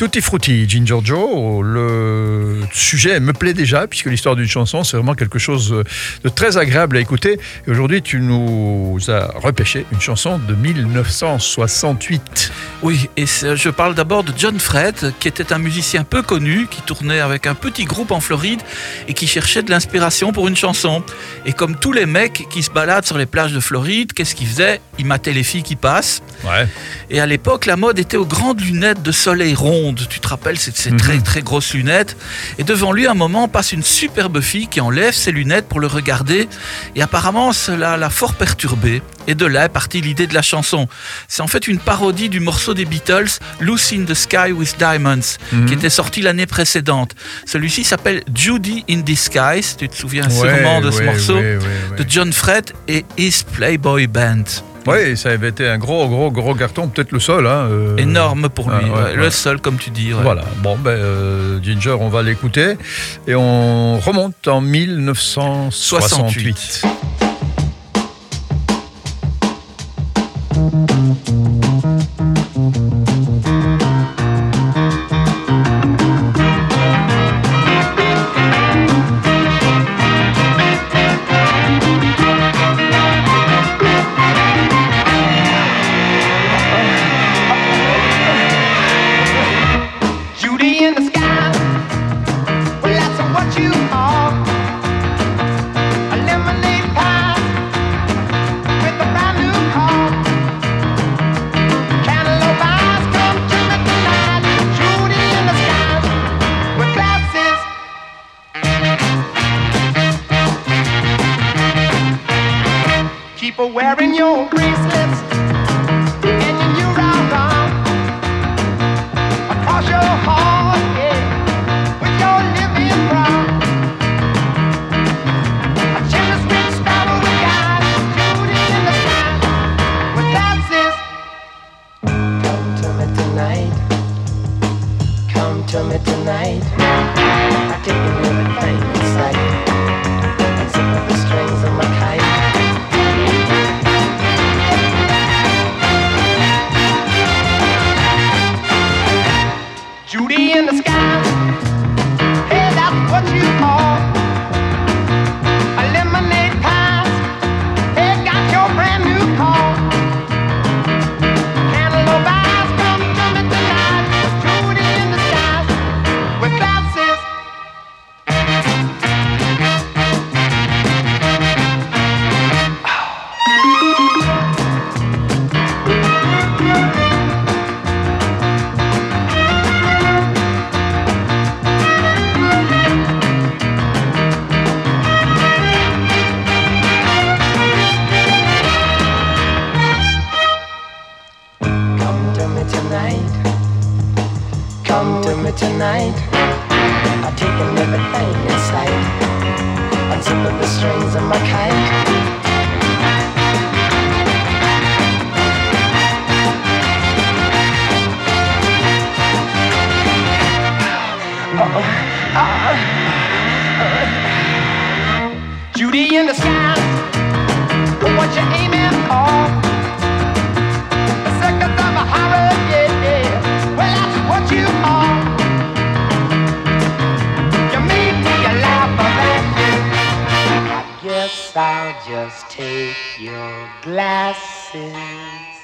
Tutti Frutti, Ginger Joe, le sujet me plaît déjà, puisque l'histoire d'une chanson, c'est vraiment quelque chose de très agréable à écouter. Et aujourd'hui, tu nous as repêché une chanson de 1968. Oui, et je parle d'abord de John Fred, qui était un musicien peu connu, qui tournait avec un petit groupe en Floride et qui cherchait de l'inspiration pour une chanson. Et comme tous les mecs qui se baladent sur les plages de Floride, qu'est-ce qu'il faisait Il matait les filles qui passent. Ouais. Et à l'époque, la mode était aux grandes lunettes de soleil rond tu te rappelles, c'est ces très mhm. très grosses lunettes. Et devant lui, à un moment, passe une superbe fille qui enlève ses lunettes pour le regarder. Et apparemment, cela l'a fort perturbé. Et de là est partie l'idée de la chanson. C'est en fait une parodie du morceau des Beatles, Lucy in the Sky with Diamonds, mhm. qui était sorti l'année précédente. Celui-ci s'appelle Judy in Disguise. Tu te souviens sûrement de ce morceau de John Fred et His Playboy Band. Oui, ça avait été un gros, gros, gros carton, peut-être le seul. Hein, euh. Énorme pour lui, ah, le seul, comme tu dis. Voilà, bon, ben, euh, Ginger, on va l'écouter. Et on remonte en 1968. For wearing your bracelets and your round arm across your heart, yeah, with your living brown. A chilly spring sparrow with guys shooting in the sky with glasses. Come to me tonight. Come to me tonight. I take everything in sight. In the sky. Me tonight. I've taken everything in sight. Unzipping the strings of my kite. Uh, uh, uh, Judy in the sky, I'll just take your glasses.